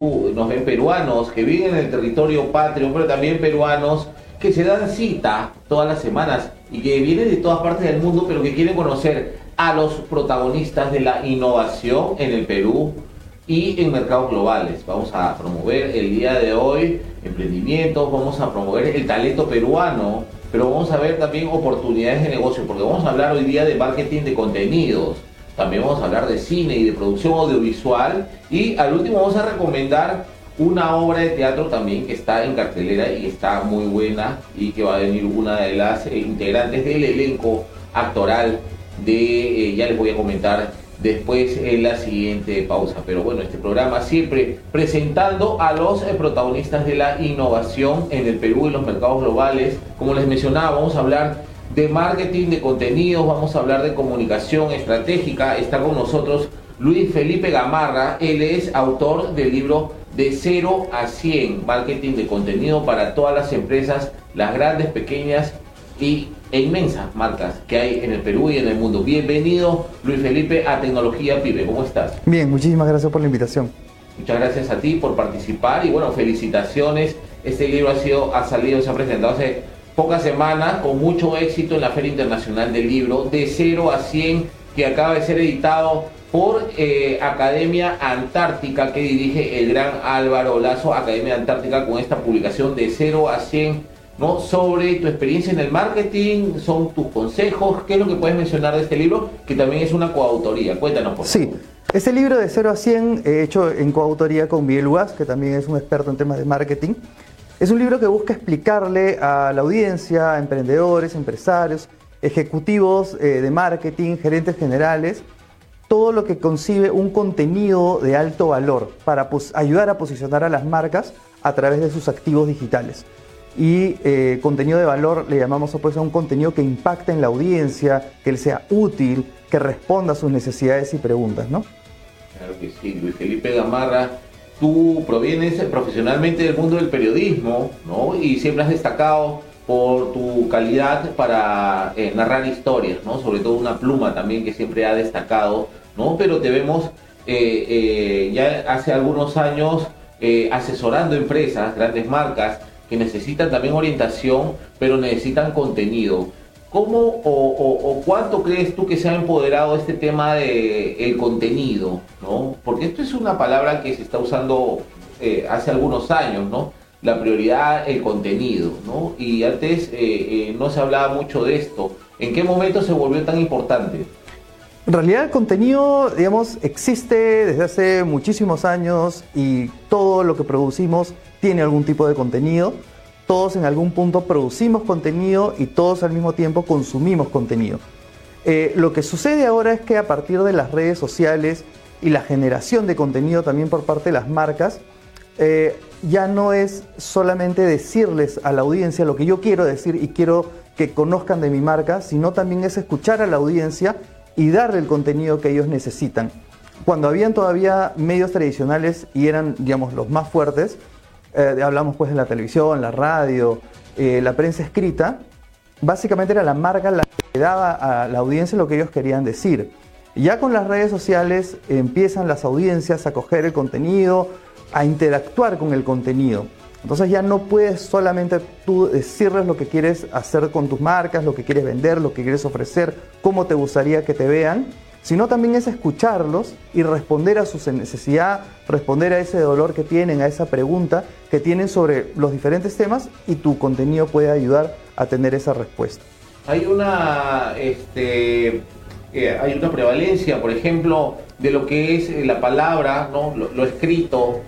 nos ven peruanos que viven en el territorio patrio, pero también peruanos que se dan cita todas las semanas y que vienen de todas partes del mundo, pero que quieren conocer a los protagonistas de la innovación en el Perú y en mercados globales. Vamos a promover el día de hoy emprendimientos, vamos a promover el talento peruano, pero vamos a ver también oportunidades de negocio, porque vamos a hablar hoy día de marketing de contenidos también vamos a hablar de cine y de producción audiovisual. Y al último vamos a recomendar una obra de teatro también que está en cartelera y está muy buena y que va a venir una de las eh, integrantes del elenco actoral de, eh, ya les voy a comentar después en la siguiente pausa. Pero bueno, este programa siempre presentando a los eh, protagonistas de la innovación en el Perú y los mercados globales. Como les mencionaba, vamos a hablar de marketing de contenidos, vamos a hablar de comunicación estratégica. Está con nosotros Luis Felipe Gamarra, él es autor del libro De 0 a 100, marketing de contenido para todas las empresas, las grandes, pequeñas y, e inmensas marcas que hay en el Perú y en el mundo. Bienvenido Luis Felipe a Tecnología Pibe, ¿cómo estás? Bien, muchísimas gracias por la invitación. Muchas gracias a ti por participar y bueno, felicitaciones. Este libro ha sido, ha salido, se ha presentado hace pocas semanas con mucho éxito en la Feria Internacional del Libro, de 0 a 100, que acaba de ser editado por eh, Academia Antártica, que dirige el gran Álvaro Lazo, Academia Antártica, con esta publicación de 0 a 100, ¿no? sobre tu experiencia en el marketing, son tus consejos, ¿qué es lo que puedes mencionar de este libro? Que también es una coautoría. Cuéntanos, por favor. Sí. Este libro de 0 a 100, hecho en coautoría con Miguel Ugas, que también es un experto en temas de marketing. Es un libro que busca explicarle a la audiencia, a emprendedores, empresarios, ejecutivos eh, de marketing, gerentes generales, todo lo que concibe un contenido de alto valor para ayudar a posicionar a las marcas a través de sus activos digitales. Y eh, contenido de valor le llamamos pues, a un contenido que impacte en la audiencia, que le sea útil, que responda a sus necesidades y preguntas, ¿no? Claro que sí, Luis Felipe Gamarra tú provienes profesionalmente del mundo del periodismo, ¿no? Y siempre has destacado por tu calidad para eh, narrar historias, ¿no? Sobre todo una pluma también que siempre ha destacado, ¿no? Pero te vemos eh, eh, ya hace algunos años asesorando empresas, grandes marcas, que necesitan también orientación, pero necesitan contenido. ¿Cómo o, cuánto crees tú que se ha empoderado este tema de el contenido? ¿no? Porque esto es una palabra que se está usando eh, hace algunos años, ¿no? La prioridad, el contenido, ¿no? Y antes eh, eh, no se hablaba mucho de esto. ¿En qué momento se volvió tan importante? En realidad el contenido, digamos, existe desde hace muchísimos años y todo lo que producimos tiene algún tipo de contenido todos en algún punto producimos contenido y todos al mismo tiempo consumimos contenido. Eh, lo que sucede ahora es que a partir de las redes sociales y la generación de contenido también por parte de las marcas, eh, ya no es solamente decirles a la audiencia lo que yo quiero decir y quiero que conozcan de mi marca, sino también es escuchar a la audiencia y darle el contenido que ellos necesitan. Cuando habían todavía medios tradicionales y eran, digamos, los más fuertes, eh, hablamos pues de la televisión, la radio, eh, la prensa escrita, básicamente era la marca la que daba a la audiencia lo que ellos querían decir. Ya con las redes sociales empiezan las audiencias a coger el contenido, a interactuar con el contenido. Entonces ya no puedes solamente tú decirles lo que quieres hacer con tus marcas, lo que quieres vender, lo que quieres ofrecer, cómo te gustaría que te vean, sino también es escucharlos y responder a su necesidad, responder a ese dolor que tienen, a esa pregunta que tienen sobre los diferentes temas y tu contenido puede ayudar a tener esa respuesta. Hay una, este, eh, hay una prevalencia, por ejemplo, de lo que es eh, la palabra, ¿no? lo, escrito,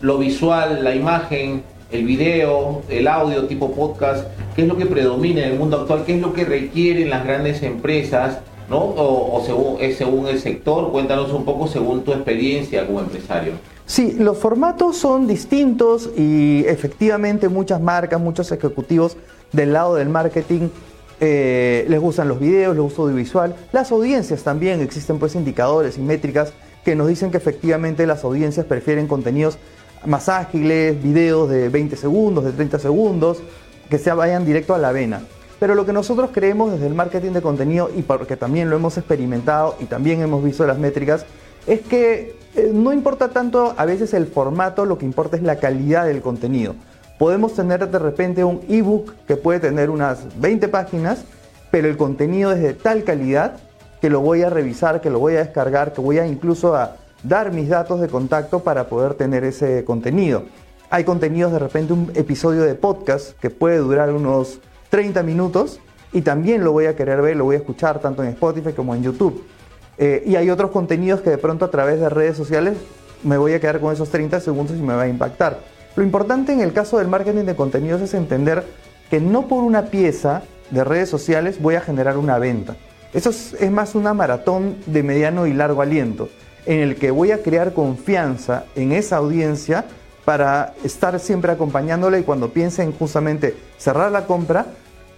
lo visual, la imagen, el video, el audio tipo podcast, qué es lo que predomina en el mundo actual, qué es lo que requieren las grandes empresas ¿no? O, según, es según el sector. Cuéntanos un poco según tu experiencia como empresario. Sí, los formatos son distintos y efectivamente muchas marcas, muchos ejecutivos del lado del marketing eh, les gustan los videos, les gusta audiovisual. Las audiencias también, existen pues indicadores y métricas que nos dicen que efectivamente las audiencias prefieren contenidos más ágiles, videos de 20 segundos, de 30 segundos, que se vayan directo a la vena. Pero lo que nosotros creemos desde el marketing de contenido, y porque también lo hemos experimentado y también hemos visto las métricas, es que eh, no importa tanto a veces el formato, lo que importa es la calidad del contenido. Podemos tener de repente un ebook que puede tener unas 20 páginas, pero el contenido es de tal calidad que lo voy a revisar, que lo voy a descargar, que voy a incluso a dar mis datos de contacto para poder tener ese contenido. Hay contenidos de repente un episodio de podcast que puede durar unos 30 minutos y también lo voy a querer ver, lo voy a escuchar tanto en Spotify como en YouTube. Eh, y hay otros contenidos que de pronto a través de redes sociales me voy a quedar con esos 30 segundos y me va a impactar. Lo importante en el caso del marketing de contenidos es entender que no por una pieza de redes sociales voy a generar una venta. Eso es, más una maratón de mediano y largo aliento, en el que voy a crear confianza en esa audiencia para estar siempre acompañándola y cuando piensen justamente cerrar la compra,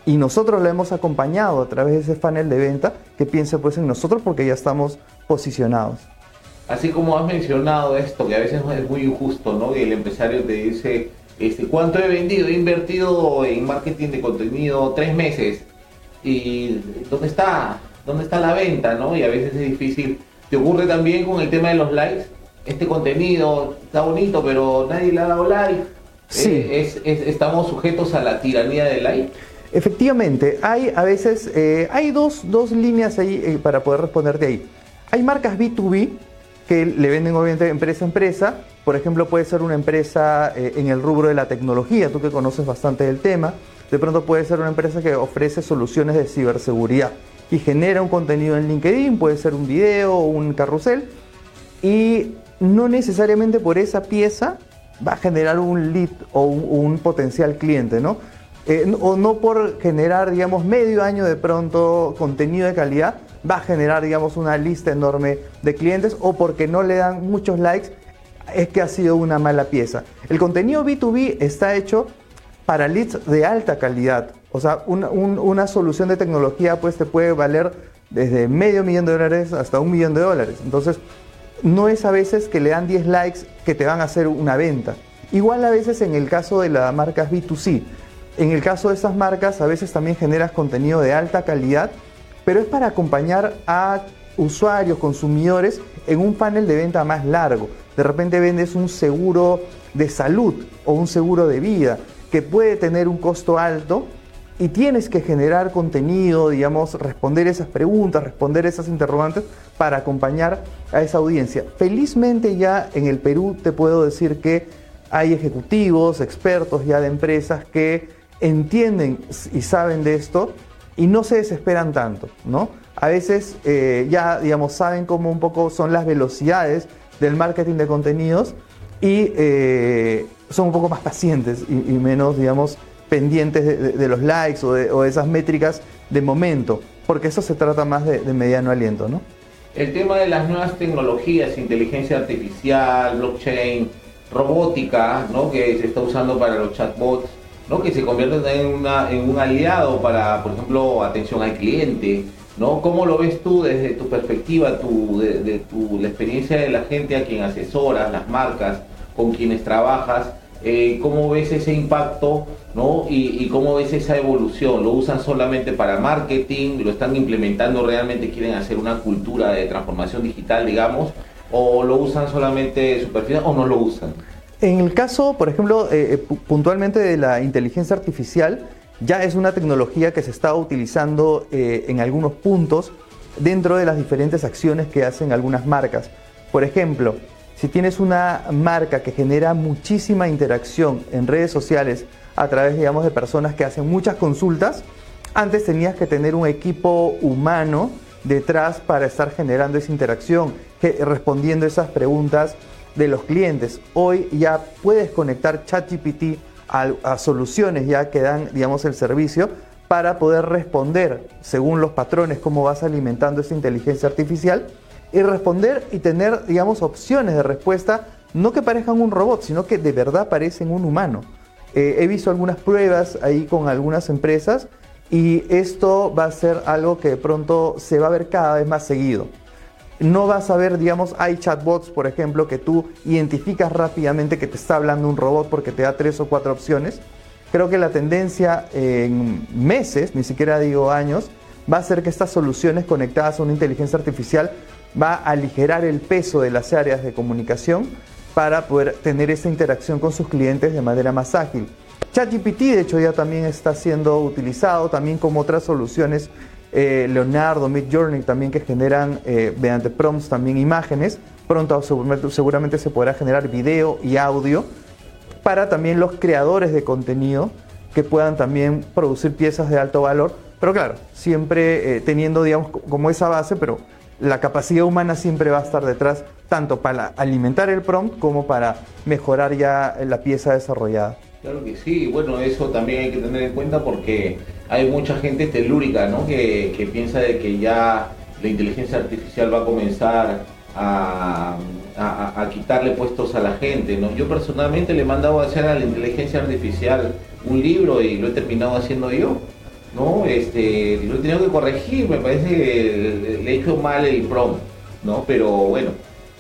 y nosotros la hemos acompañado a través de ese funnel de venta, que piense pues en nosotros porque ya estamos posicionados. Así como has mencionado esto, que a veces es muy injusto, ¿no? Y el empresario te dice, este, ¿cuánto he vendido? He invertido en marketing de contenido tres meses. ¿Y dónde está? ¿Dónde está la venta? ¿no? Y a veces es difícil. ¿Te ocurre también con el tema de los likes? Este contenido está bonito, pero nadie le ha dado like. Sí. Eh, ¿Estamos sujetos a la tiranía del like? Efectivamente, hay a veces, eh, hay dos, líneas ahí eh, para poder responderte ahí. Hay marcas B2B que le venden obviamente empresa a empresa, por ejemplo puede ser una empresa eh, en el rubro de la tecnología, tú que conoces bastante del tema, de pronto puede ser una empresa que ofrece soluciones de ciberseguridad y genera un contenido en LinkedIn, puede ser un video o un carrusel, y no necesariamente por esa pieza va a generar un lead o un potencial cliente, ¿no? Eh, o no por generar, digamos, medio año de pronto contenido de calidad, va a generar, digamos, una lista enorme de clientes o porque no le dan muchos likes, es que ha sido una mala pieza. El contenido B2B está hecho para leads de alta calidad. O sea, una solución de tecnología pues te puede valer desde medio millón de dólares hasta un millón de dólares. Entonces, no es a veces que le dan 10 likes que te van a hacer una venta. Igual a veces en el caso de las marcas B2C. En el caso de estas marcas, a veces también generas contenido de alta calidad, pero es para acompañar a usuarios, consumidores, en un panel de venta más largo. De repente vendes un seguro de salud o un seguro de vida que puede tener un costo alto y tienes que generar contenido, digamos, responder esas preguntas, responder esas interrogantes para acompañar a esa audiencia. Felizmente ya en el Perú te puedo decir que hay ejecutivos, expertos ya de empresas que entienden y saben de esto y no se desesperan tanto, ¿no? A veces eh, ya, digamos, saben cómo un poco son las velocidades del marketing de contenidos y eh, son un poco más pacientes y, menos, digamos, pendientes de, los likes o de, esas métricas de momento, porque eso se trata más de, mediano aliento, ¿no? El tema de las nuevas tecnologías, inteligencia artificial, blockchain, robótica, ¿no? que se está usando para los chatbots, ¿no? que se convierten en, una, en un aliado para, por ejemplo, atención al cliente. ¿no? ¿Cómo lo ves tú desde tu perspectiva, tu, de, tu, la experiencia de la gente a quien asesoras, las marcas con quienes trabajas? Eh, ¿Cómo ves ese impacto ¿no? Y, y, cómo ves esa evolución? ¿Lo usan solamente para marketing? ¿Lo están implementando realmente? ¿Quieren hacer una cultura de transformación digital, digamos? ¿O lo usan solamente superficial o no lo usan? En el caso, por ejemplo, eh, eh, puntualmente de la inteligencia artificial, ya es una tecnología que se está utilizando eh, en algunos puntos dentro de las diferentes acciones que hacen algunas marcas. Por ejemplo, si tienes una marca que genera muchísima interacción en redes sociales a través, digamos, de personas que hacen muchas consultas, antes tenías que tener un equipo humano detrás para estar generando esa interacción, respondiendo esas preguntas de los clientes. Hoy ya puedes conectar ChatGPT a, soluciones ya que dan, digamos, el servicio para poder responder según los patrones cómo vas alimentando esta inteligencia artificial y responder y tener, digamos, opciones de respuesta no que parezcan un robot, sino que de verdad parecen un humano. Eh, he visto algunas pruebas ahí con algunas empresas y esto va a ser algo que de pronto se va a ver cada vez más seguido no vas a ver, digamos, hay chatbots, por ejemplo, que tú identificas rápidamente que te está hablando un robot porque te da tres o cuatro opciones. Creo que la tendencia en meses, ni siquiera digo años, va a ser que estas soluciones conectadas a una inteligencia artificial va a aligerar el peso de las áreas de comunicación para poder tener esa interacción con sus clientes de manera más ágil. ChatGPT, de hecho, ya también está siendo utilizado, también como otras soluciones, eh, Leonardo, Midjourney, también que generan eh, mediante prompts también imágenes. Pronto seguramente se podrá generar video y audio para también los creadores de contenido que puedan también producir piezas de alto valor, pero claro, siempre eh, teniendo, digamos, como esa base, pero la capacidad humana siempre va a estar detrás, tanto para alimentar el prompt como para mejorar ya la pieza desarrollada. Claro que sí, bueno, eso también hay que tener en cuenta porque hay mucha gente telúrica, ¿no? Que, que piensa de que ya la inteligencia artificial va a comenzar a, a, quitarle puestos a la gente, ¿no? Yo personalmente le he mandado a hacer a la inteligencia artificial un libro y lo he terminado haciendo yo, ¿no? Este, lo he tenido que corregir, me parece que le he hecho mal el prompt, ¿no? Pero bueno,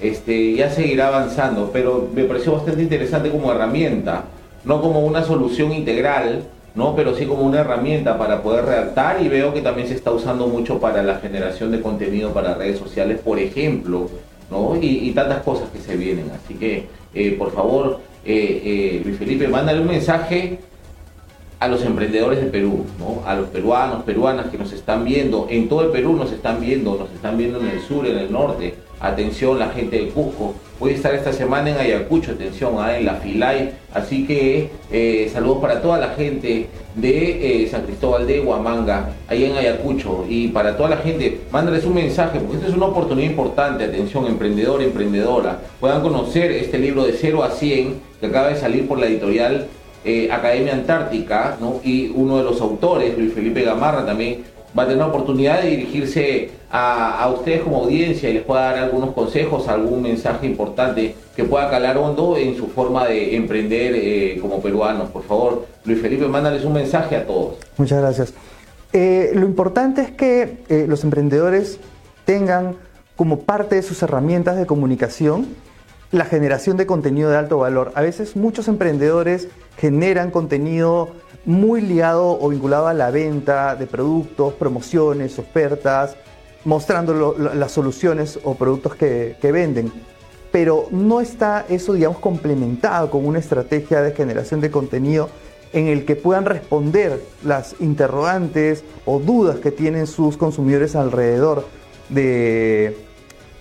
este, ya seguirá avanzando, pero me pareció bastante interesante como herramienta, no como una solución integral, ¿no? Pero sí como una herramienta para poder redactar y veo que también se está usando mucho para la generación de contenido para redes sociales, por ejemplo, ¿no? Y, tantas cosas que se vienen. Así que, eh, por favor, eh, eh, Luis Felipe, mándale un mensaje a los emprendedores de Perú, ¿no? a los peruanos, peruanas que nos están viendo, en todo el Perú nos están viendo, nos están viendo en el sur, en el norte, atención la gente de Cusco, voy a estar esta semana en Ayacucho, atención, ¿ah? en la Filay, así que eh, saludos para toda la gente de eh, San Cristóbal de Huamanga, ahí en Ayacucho, y para toda la gente, mándales un mensaje, porque esta es una oportunidad importante, atención, emprendedor, emprendedora, puedan conocer este libro de 0 a 100 que acaba de salir por la editorial eh, Academia Antártica, ¿no? y uno de los autores, Luis Felipe Gamarra, también va a tener la oportunidad de dirigirse a, ustedes como audiencia y les pueda dar algunos consejos, algún mensaje importante que pueda calar hondo en su forma de emprender eh, como peruanos. Por favor, Luis Felipe, mándales un mensaje a todos. Muchas gracias. Eh, lo importante es que los emprendedores tengan como parte de sus herramientas de comunicación la generación de contenido de alto valor. A veces muchos emprendedores generan contenido muy ligado o vinculado a la venta de productos, promociones, ofertas, mostrando las soluciones o productos que, venden. Pero no está eso, digamos, complementado con una estrategia de generación de contenido en el que puedan responder las interrogantes o dudas que tienen sus consumidores alrededor de,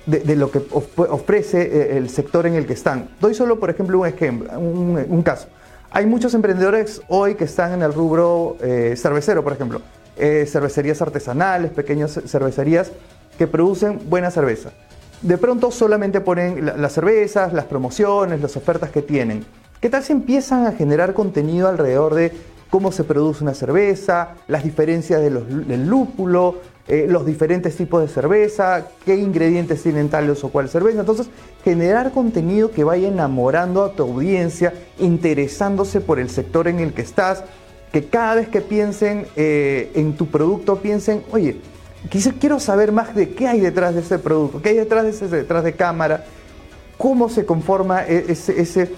de, lo que ofrece eh, el sector en el que están. Doy solo, por ejemplo, un ejemplo, un, caso. Hay muchos emprendedores hoy que están en el rubro eh, cervecero, por ejemplo. Eh, cervecerías artesanales, pequeñas cervecerías que producen buena cerveza. De pronto solamente ponen las cervezas, las promociones, las ofertas que tienen. ¿Qué tal si empiezan a generar contenido alrededor de cómo se produce una cerveza, las diferencias del lúpulo, eh, los diferentes tipos de cerveza, qué ingredientes tienen tales o cual cerveza. Entonces, generar contenido que vaya enamorando a tu audiencia, interesándose por el sector en el que estás, que cada vez que piensen eh, en tu producto piensen, oye, quiero saber más de qué hay detrás de ese producto, qué hay detrás de ese detrás de cámara, cómo se conforma e-, ese, ese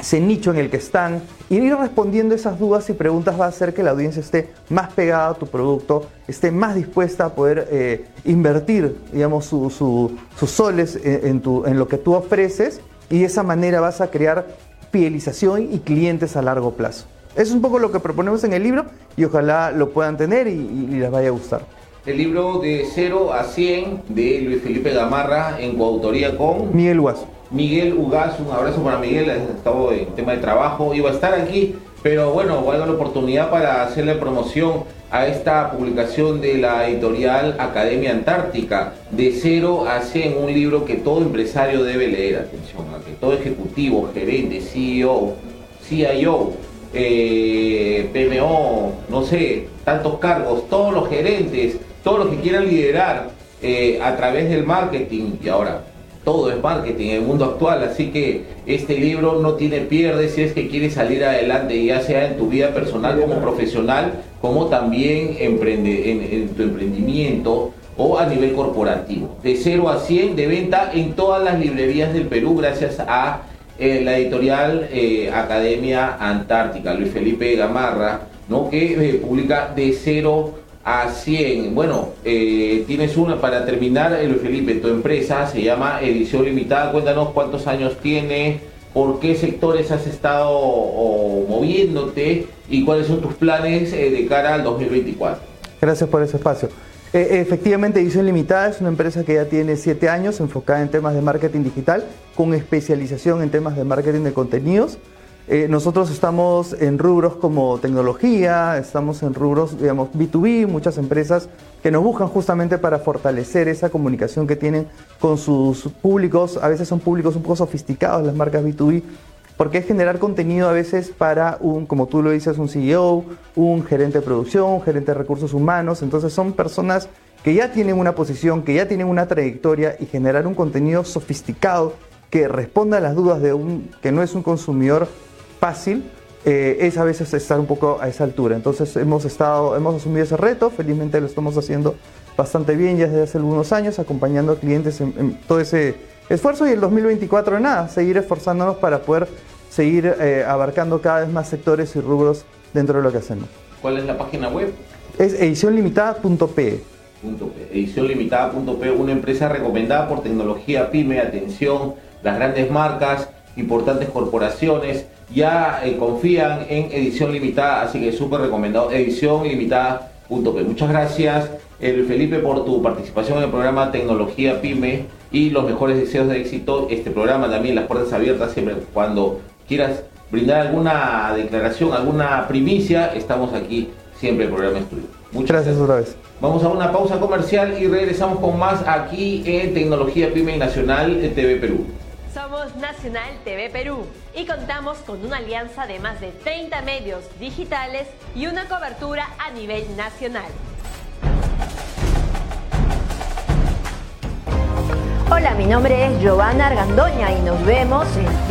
ese nicho en el que están, y ir respondiendo esas dudas y preguntas va a hacer que la audiencia esté más pegada a tu producto, esté más dispuesta a poder eh, invertir, digamos, sus soles en, tu, en lo que tú ofreces, y de esa manera vas a crear fidelización y clientes a largo plazo. Eso es un poco lo que proponemos en el libro y ojalá lo puedan tener y, les vaya a gustar. El libro de 0 a 100 de Luis Felipe Gamarra en coautoría con Miguel Guaso. Miguel Ugaz, un abrazo para Miguel, estado en tema de trabajo, iba a estar aquí, pero bueno, a dar la oportunidad para hacerle promoción a esta publicación de la editorial Academia Antártica, de 0 a 100, un libro que todo empresario debe leer, atención, que todo ejecutivo, gerente, CEO, CIO, eh, PMO, no sé, tantos cargos, todos los gerentes, todos los que quieran liderar eh, a través del marketing y ahora todo es marketing en el mundo actual, así que este libro no tiene pierde si es que quieres salir adelante, ya sea en tu vida personal como profesional, como también emprende, en, tu emprendimiento o a nivel corporativo. De 0 a 100 de venta en todas las librerías del Perú gracias a eh, la editorial eh, Academia Antártica, Luis Felipe Gamarra, ¿no? que eh, publica de 0 a 100. Bueno, tienes una para terminar, Luis Felipe, tu empresa se llama Edición Limitada. Cuéntanos cuántos años tiene, por qué sectores has estado moviéndote y cuáles son tus planes de cara al 2024. Gracias por ese espacio. Efectivamente, Edición Limitada es una empresa que ya tiene siete años enfocada en temas de marketing digital, con especialización en temas de marketing de contenidos. Eh, nosotros estamos en rubros como tecnología, estamos en rubros, digamos, B2B, muchas empresas que nos buscan justamente para fortalecer esa comunicación que tienen con sus públicos. A veces son públicos un poco sofisticados las marcas B2B, porque es generar contenido a veces para un, como tú lo dices, un CEO, un gerente de producción, un gerente de recursos humanos. Entonces son personas que ya tienen una posición, que ya tienen una trayectoria y generar un contenido sofisticado que responda a las dudas de un que no es un consumidor fácil, eh, es a veces estar un poco a esa altura. Entonces hemos estado, hemos asumido ese reto, felizmente lo estamos haciendo bastante bien ya desde hace algunos años, acompañando a clientes en, todo ese esfuerzo y el 2024 de nada, seguir esforzándonos para poder seguir eh, abarcando cada vez más sectores y rubros dentro de lo que hacemos. ¿Cuál es la página web? Es edicionlimitada.pe. Edicionlimitada.pe, una empresa recomendada por tecnología pyme, atención, las grandes marcas, importantes corporaciones ya eh, confían en edición limitada, así que súper recomendado, edición limitada.p. Muchas gracias, el Felipe, por tu participación en el programa Tecnología Pyme y los mejores deseos de éxito. Este programa también, las puertas abiertas, siempre cuando quieras brindar alguna declaración, alguna primicia, estamos aquí, siempre el programa es tuyo. Muchas gracias otra vez. Vamos a una pausa comercial y regresamos con más aquí en Tecnología Pyme Nacional TV Perú. Somos Nacional TV Perú y contamos con una alianza de más de 30 medios digitales y una cobertura a nivel nacional. Hola, mi nombre es Giovanna Argandoña y nos vemos en